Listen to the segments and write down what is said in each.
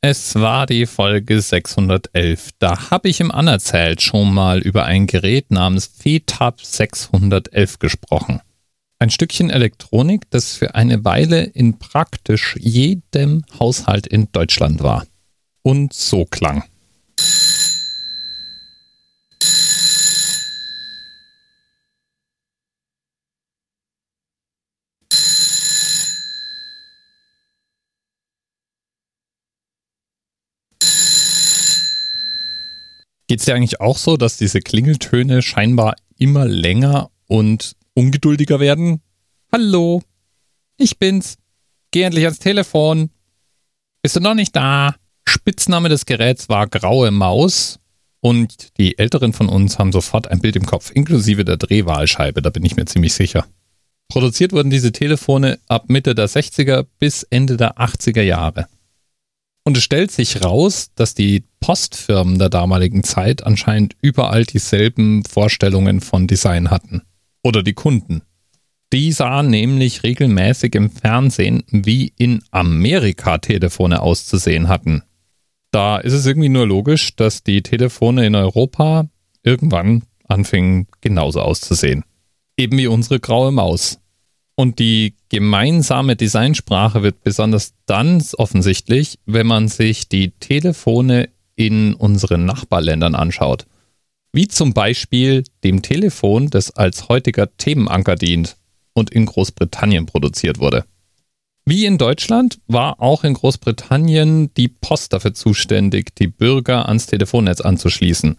Es war die Folge 611. Da habe ich im Anerzählt schon mal über ein Gerät namens FETAB 611 gesprochen. Ein Stückchen Elektronik, das für eine Weile in praktisch jedem Haushalt in Deutschland war. Und so klang. Geht es dir eigentlich auch so, dass diese Klingeltöne scheinbar immer länger und ungeduldiger werden? Hallo, ich bin's. Geh endlich ans Telefon. Bist du noch nicht da? Spitzname des Geräts war Graue Maus und die Älteren von uns haben sofort ein Bild im Kopf, inklusive der Drehwahlscheibe, da bin ich mir ziemlich sicher. Produziert wurden diese Telefone ab Mitte der 60er bis Ende der 80er Jahre. Und es stellt sich raus, dass die Postfirmen der damaligen Zeit anscheinend überall dieselben Vorstellungen von Design hatten. Oder die Kunden. Die sahen nämlich regelmäßig im Fernsehen, wie in Amerika Telefone auszusehen hatten. Da ist es irgendwie nur logisch, dass die Telefone in Europa irgendwann anfingen genauso auszusehen. Eben wie unsere graue Maus. Und die gemeinsame Designsprache wird besonders dann offensichtlich, wenn man sich die Telefone in unseren Nachbarländern anschaut. Wie zum Beispiel dem Telefon, das als heutiger Themenanker dient und in Großbritannien produziert wurde. Wie in Deutschland war auch in Großbritannien die Post dafür zuständig, die Bürger ans Telefonnetz anzuschließen.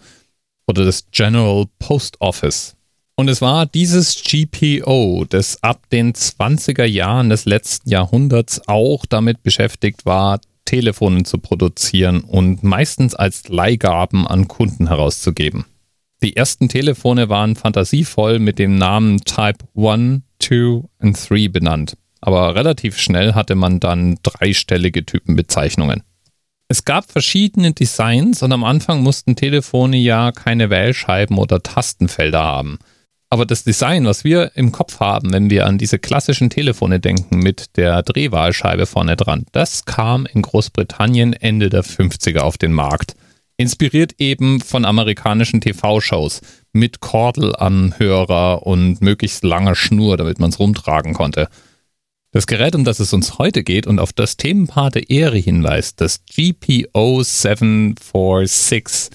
Oder das General Post Office. Und es war dieses GPO, das ab den 20er Jahren des letzten Jahrhunderts auch damit beschäftigt war, Telefone zu produzieren und meistens als Leihgaben an Kunden herauszugeben. Die ersten Telefone waren fantasievoll mit dem Namen Type 1, 2 und 3 benannt, aber relativ schnell hatte man dann dreistellige Typenbezeichnungen. Es gab verschiedene Designs und am Anfang mussten Telefone ja keine Wählscheiben oder Tastenfelder haben. Aber das Design, was wir im Kopf haben, wenn wir an diese klassischen Telefone denken mit der Drehwahlscheibe vorne dran, das kam in Großbritannien Ende der 50er auf den Markt. Inspiriert eben von amerikanischen TV-Shows mit Kordelanhörer und möglichst langer Schnur, damit man es rumtragen konnte. Das Gerät, um das es uns heute geht und auf das Themenpaar der Ehre hinweist, das GPO 746,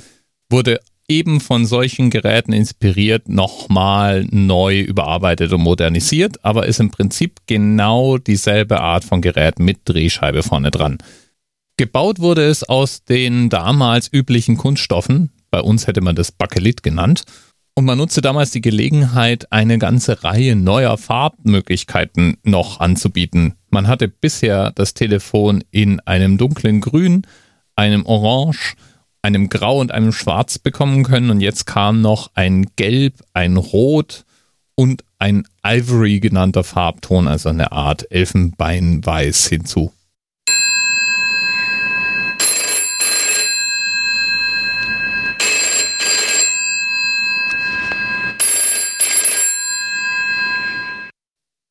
wurde eben von solchen Geräten inspiriert, nochmal neu überarbeitet und modernisiert, aber ist im Prinzip genau dieselbe Art von Gerät mit Drehscheibe vorne dran. Gebaut wurde es aus den damals üblichen Kunststoffen, bei uns hätte man das Bakelit genannt, und man nutzte damals die Gelegenheit, eine ganze Reihe neuer Farbmöglichkeiten noch anzubieten. Man hatte bisher das Telefon in einem dunklen Grün, einem Orange, einem Grau und einem Schwarz bekommen können. Und jetzt kam noch ein Gelb, ein Rot und ein Ivory genannter Farbton, also eine Art Elfenbeinweiß hinzu.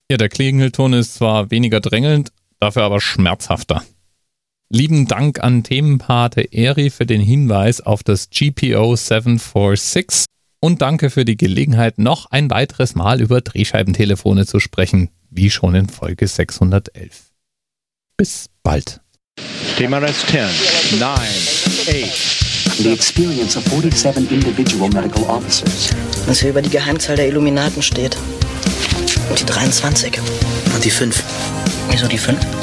Ja, der Klingelton ist zwar weniger drängelnd, dafür aber schmerzhafter. Lieben Dank an Themenpate Eri für den Hinweis auf das GPO 746 und danke für die Gelegenheit, noch ein weiteres Mal über Drehscheibentelefone zu sprechen, wie schon in Folge 611. Bis bald. TMRS 10, 9, 8. The experience of 47 individual medical officers. Was hier über die Geheimzahl der Illuminaten steht. Und die 23. Und die 5. Wieso die 5?